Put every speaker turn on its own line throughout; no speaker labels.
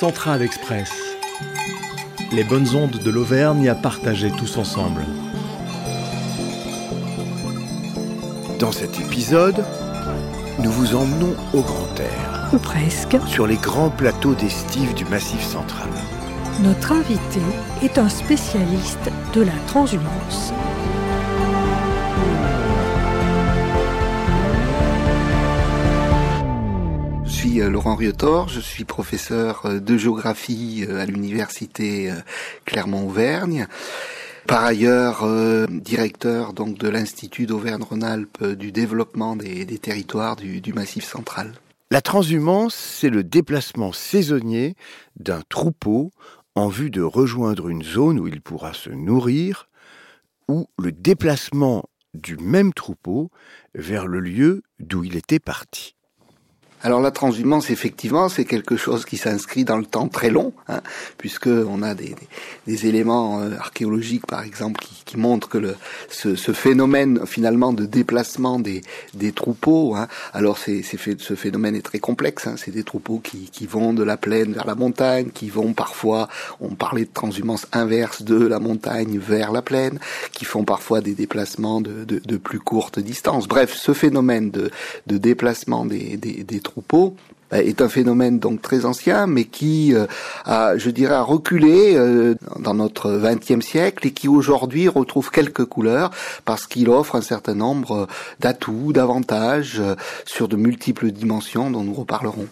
Central Express. Les bonnes ondes de l'Auvergne à partager tous ensemble.
Dans cet épisode, nous vous emmenons au grand air.
Ou presque.
Sur les grands plateaux d'estive du Massif central.
Notre invité est un spécialiste de la transhumance.
Suis euh, Laurent Riotor, je suis professeur euh, de géographie euh, à l'université Clermont-Auvergne. Par ailleurs, directeur donc de l'Institut d'Auvergne-Rhône-Alpes du développement des, territoires du, du Massif central.
La transhumance, c'est le déplacement saisonnier d'un troupeau en vue de rejoindre une zone où il pourra se nourrir, ou le déplacement du même troupeau vers le lieu d'où il était parti.
Alors la transhumance, effectivement, c'est quelque chose qui s'inscrit dans le temps très long, hein, puisque on a des, des, éléments euh, archéologiques, par exemple, qui, qui montrent que le, ce, ce, phénomène finalement de déplacement des, des troupeaux, hein, alors c'est, ce phénomène est très complexe. Hein, c'est des troupeaux qui, qui vont de la plaine vers la montagne, qui vont parfois, on parlait de transhumance inverse de la montagne vers la plaine, qui font parfois des déplacements de, de, de plus courte distance. Bref, ce phénomène de, de déplacement des, des, des troupeau bah, est un phénomène donc très ancien, mais qui euh, a, je dirais, reculé euh, dans notre XXe siècle et qui aujourd'hui retrouve quelques couleurs parce qu'il offre un certain nombre d'atouts, d'avantages euh, sur de multiples dimensions dont nous reparlerons.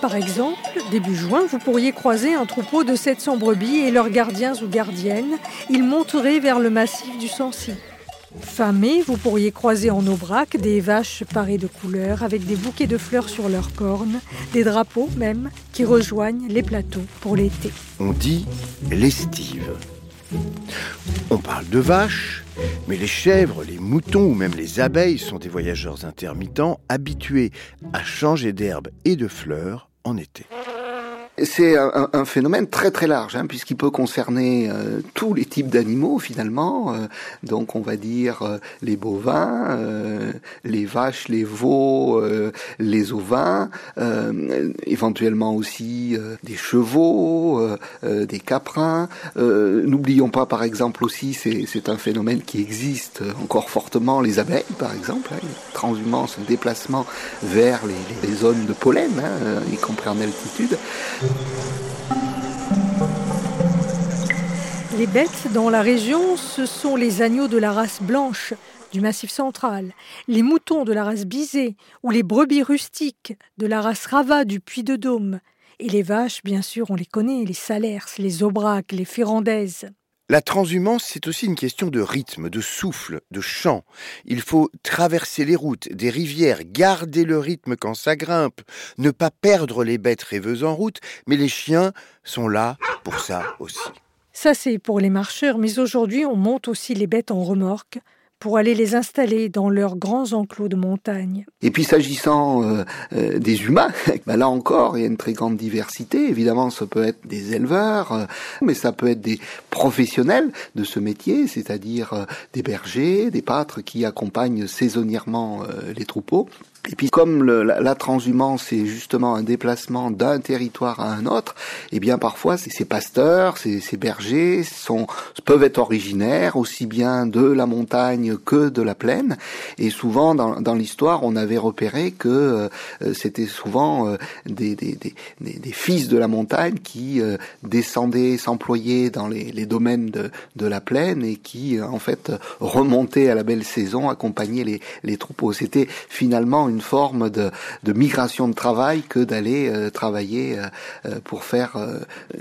Par exemple, début juin, vous pourriez croiser un troupeau de 700 brebis et leurs gardiens ou gardiennes. Ils monteraient vers le massif du Sancy. Mai, vous pourriez croiser en Aubrac des vaches parées de couleurs avec des bouquets de fleurs sur leurs cornes, des drapeaux même qui rejoignent les plateaux pour l'été.
On dit l'estive. On parle de vaches, mais les chèvres, les moutons ou même les abeilles sont des voyageurs intermittents habitués à changer d'herbe et de fleurs en été.
C'est un, phénomène très très large, hein, puisqu'il peut concerner euh, tous les types d'animaux finalement. Euh, donc on va dire euh, les bovins, les vaches, les veaux, les ovins, éventuellement aussi des chevaux, des caprins. N'oublions pas par exemple aussi, c'est un phénomène qui existe encore fortement, les abeilles par exemple, hein, transhumance, déplacement vers les, les zones de pollen, hein, y compris en altitude.
Les bêtes dans la région, ce sont les agneaux de la race blanche du Massif central, les moutons de la race bisée ou les brebis rustiques de la race rava du Puy-de-Dôme. Et les vaches, bien sûr, on les connaît, les salers, les aubracs, les ferrandaises.
La transhumance, c'est aussi une question de rythme, de souffle, de chant. Il faut traverser les routes, des rivières, garder le rythme quand ça grimpe, ne pas perdre les bêtes rêveuses en route, mais les chiens sont là pour ça aussi.
Ça, c'est pour les marcheurs, mais aujourd'hui, on monte aussi les bêtes en remorque pour aller les installer dans leurs grands enclos de montagne.
Et puis s'agissant euh, euh, des humains, ben là encore, il y a une très grande diversité. Évidemment, ça peut être des éleveurs, euh, mais ça peut être des professionnels de ce métier, c'est-à-dire des bergers, des pâtres qui accompagnent saisonnièrement les troupeaux. Et puis comme le, la, la, transhumance c'est justement un déplacement d'un territoire à un autre, eh bien parfois ces, pasteurs, ces, bergers sont, peuvent être originaires aussi bien de la montagne que de la plaine. Et souvent dans, dans l'histoire, on avait repéré que euh, c'était souvent euh, des, des, des, des, fils de la montagne qui euh, descendaient, s'employaient dans les, les, domaines de, de la plaine et qui en fait remontaient à la belle saison, accompagnaient les, les troupeaux. C'était finalement une une forme de, migration de travail que d'aller euh, travailler euh, euh, pour faire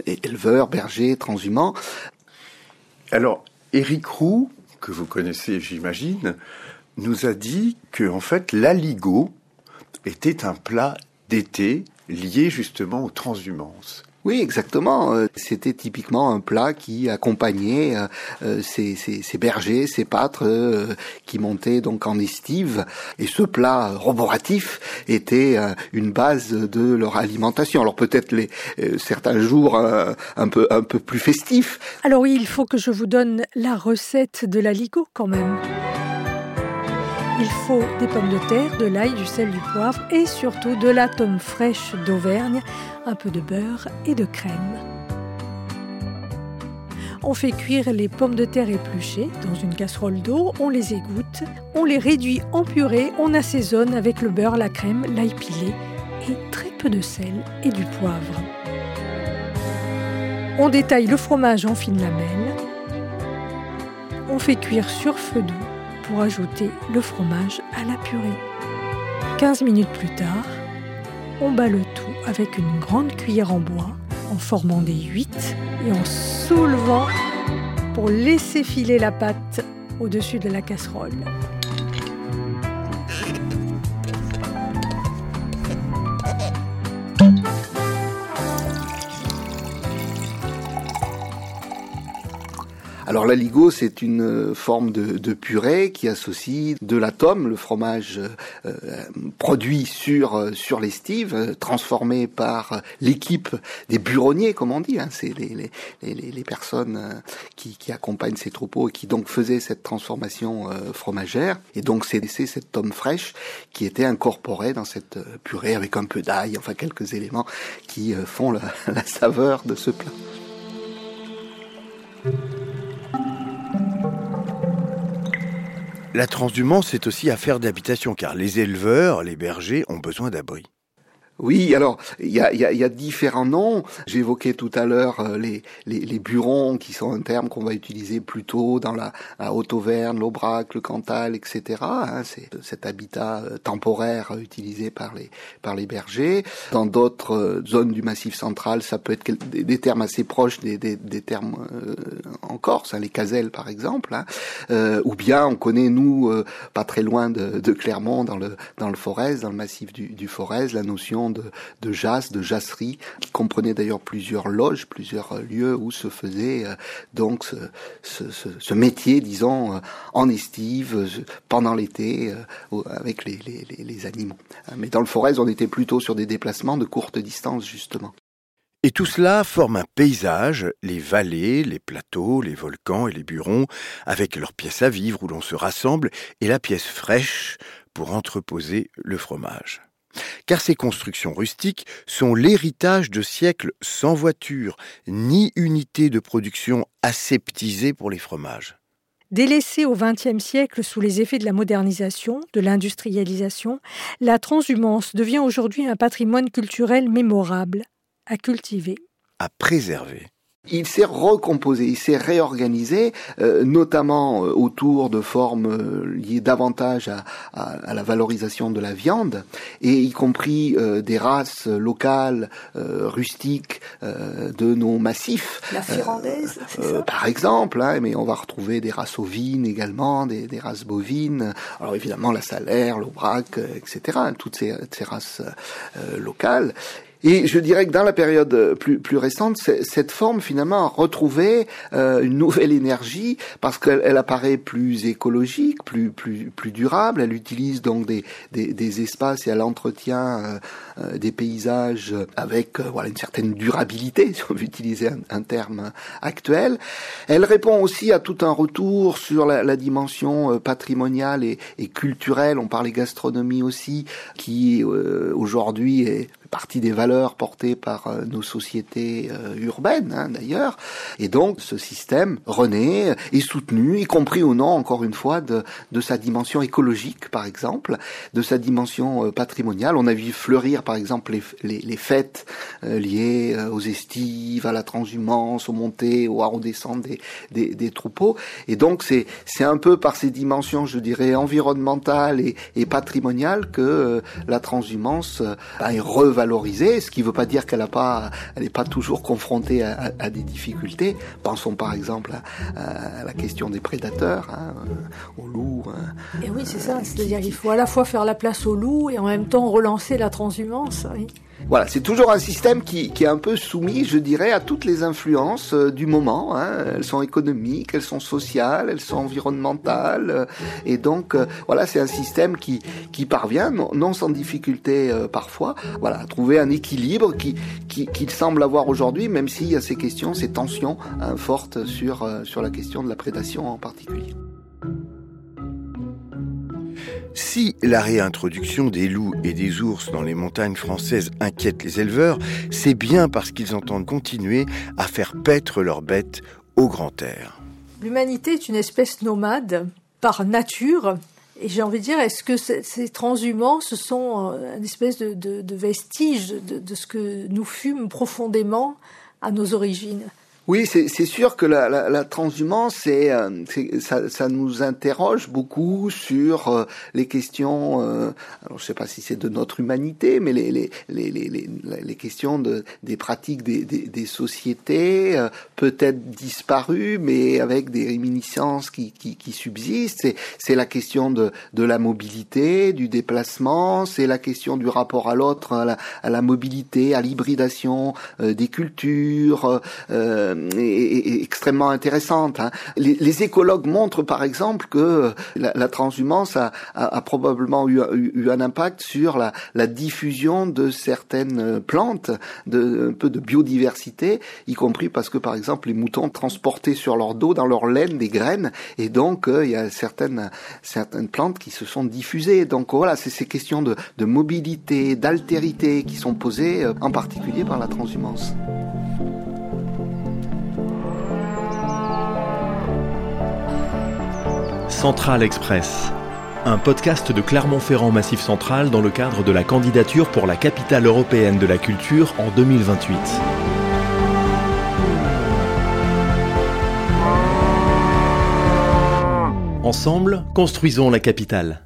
éleveur, berger, transhumant.
Alors, Éric Roux, que vous connaissez, j'imagine, nous a dit que en fait l'aligot était un plat d'été lié justement aux transhumances.
Oui, exactement. Euh, c'était typiquement un plat qui accompagnait euh, euh, ces, ces, bergers, ces pâtres qui montaient donc en estive. Et ce plat roboratif était une base de leur alimentation. Alors peut-être les certains jours un peu un peu plus festifs.
Alors oui, il faut que je vous donne la recette de l'aligot quand même. Il faut des pommes de terre, de l'ail, du sel, du poivre et surtout de la tome fraîche d'Auvergne, un peu de beurre et de crème. On fait cuire les pommes de terre épluchées dans une casserole d'eau, on les égoutte, on les réduit en purée, on assaisonne avec le beurre, la crème, l'ail pilé et très peu de sel et du poivre. On détaille le fromage en fines lamelles. On fait cuire sur feu doux pour ajouter le fromage à la purée. 15 minutes plus tard, on bat le tout avec une grande cuillère en bois en formant des huit et en soulevant pour laisser filer la pâte au-dessus de la casserole.
Alors l'aligo, c'est une euh, forme de, purée qui associe de la tome, le fromage euh, produit sur euh, sur l'estive, transformé par l'équipe des buronniers, comme on dit. Hein. c'est les, les, les, personnes qui, qui, accompagnent ces troupeaux et qui donc faisaient cette transformation fromagère. Et donc c'est cette tome fraîche qui était incorporée dans cette purée avec un peu d'ail, enfin quelques éléments qui font la saveur de ce plat.
La transhumance est aussi affaire d'habitation car les éleveurs, les bergers ont besoin d'abri.
Oui, alors il y a, y, y a, différents noms. J'évoquais tout à l'heure euh, les, les, les, burons, qui sont un terme qu'on va utiliser plutôt dans la, la Haute-Auvergne, l'Aubrac, le Cantal, etc. Hein, c'est cet habitat euh, temporaire utilisé par les par les bergers. Dans d'autres euh, zones du Massif central, ça peut être des, termes assez proches des, des, des termes en Corse, hein, les caselles par exemple. Hein. Euh, ou bien on connaît nous, pas très loin de, de, Clermont, dans le dans le Forez, dans le massif du, du Forez, la notion de, de jas, de jasserie, qui comprenait d'ailleurs plusieurs loges, plusieurs lieux où se faisait euh, donc ce, métier, disons, euh, en estive, euh, pendant l'été, avec les, les animaux. Mais dans le Forez, on était plutôt sur des déplacements de courte distance, justement.
Et tout cela forme un paysage, les vallées, les plateaux, les volcans et les burons, avec leurs pièces à vivre où l'on se rassemble, et la pièce fraîche pour entreposer le fromage car ces constructions rustiques sont l'héritage de siècles sans voiture ni unité de production aseptisée pour les fromages.
Délaissée au XXe siècle sous les effets de la modernisation, de l'industrialisation, la transhumance devient aujourd'hui un patrimoine culturel mémorable, à cultiver.
À préserver.
Il s'est recomposé, il s'est réorganisé, euh, notamment euh, autour de formes euh, liées davantage à, à, la valorisation de la viande, et y compris des races locales, rustiques de nos massifs.
La firandaise,
par exemple, hein, mais on va retrouver des races ovines également, des, des races bovines. Alors évidemment la salaire, l'aubrac, etc. Hein, toutes ces, ces races locales. Et je dirais que dans la période euh, plus, plus récente, cette forme finalement a retrouvé euh, une nouvelle énergie parce qu'elle apparaît plus écologique, plus, plus, plus durable. Elle utilise donc des, des, espaces et elle entretient euh, des paysages avec voilà une certaine durabilité, si on veut utiliser un, terme actuel. Elle répond aussi à tout un retour sur la, la dimension patrimoniale et, et, culturelle. On parlait gastronomie aussi, qui aujourd'hui est partie des valeurs portées par euh, nos sociétés euh, urbaines hein, d'ailleurs. Et donc ce système renaît, est soutenu, y compris au nom, encore une fois, de, de sa dimension écologique, par exemple, de sa dimension euh, patrimoniale. On a vu fleurir, par exemple, les, les, les fêtes liées aux estives, à la transhumance, aux montées, aux redescentes des, des, des troupeaux. Et donc c'est c'est un peu par ces dimensions, je dirais, environnementales et, et patrimoniales que la transhumance a est revalorisée ce qui ne veut pas dire qu'elle n'est pas, elle pas toujours confrontée à, des difficultés. Pensons par exemple à, la question des prédateurs, hein, aux loups.
Hein. Et oui, c'est ça. C'est-à-dire qu'il faut à la fois faire la place aux loups et en même temps relancer la transhumance. Oui.
Voilà, c'est toujours un système qui, qui, est un peu soumis, je dirais, à toutes les influences euh, du moment. Hein. Elles sont économiques, elles sont sociales, elles sont environnementales. Euh, et donc, euh, voilà, c'est un système qui, qui parvient, non, sans difficulté parfois, voilà, à trouver un équilibre qu'il qui, qui semble avoir aujourd'hui, même s'il y a ces questions, ces tensions hein, fortes sur, sur la question de la prédation en particulier.
Si la réintroduction des loups et des ours dans les montagnes françaises inquiète les éleveurs, c'est bien parce qu'ils entendent continuer à faire paître leurs bêtes au grand air.
L'humanité est une espèce nomade par nature. Et j'ai envie de dire, est-ce que ces transhumants, ce sont euh, une espèce de, vestige de, de, ce que nous fûmes profondément à nos origines?
Oui, c'est sûr que la, la, la transhumance, c'est euh, ça, ça, nous interroge beaucoup sur euh, les questions. Euh, alors, je sais pas si c'est de notre humanité, mais les les les les, les questions de des pratiques des des, des sociétés peut-être disparues, mais avec des réminiscences qui qui, qui subsistent. C'est la question de de la mobilité, du déplacement. C'est la question du rapport à l'autre, à la, à la mobilité, à l'hybridation des cultures. Euh, est, extrêmement intéressante. Hein. Les, les, écologues montrent par exemple que la, la transhumance a, a, a probablement eu, eu, un impact sur la, la, diffusion de certaines plantes, de, un peu de biodiversité, y compris parce que par exemple les moutons transportaient sur leur dos, dans leur laine, des graines, et donc euh, il y a certaines, certaines plantes qui se sont diffusées. Donc voilà, c'est ces questions de, de mobilité, d'altérité qui sont posées euh, en particulier par la transhumance.
Central Express, un podcast de Clermont-Ferrand Massif Central dans le cadre de la candidature pour la capitale européenne de la culture en 2028. Ensemble, construisons la capitale.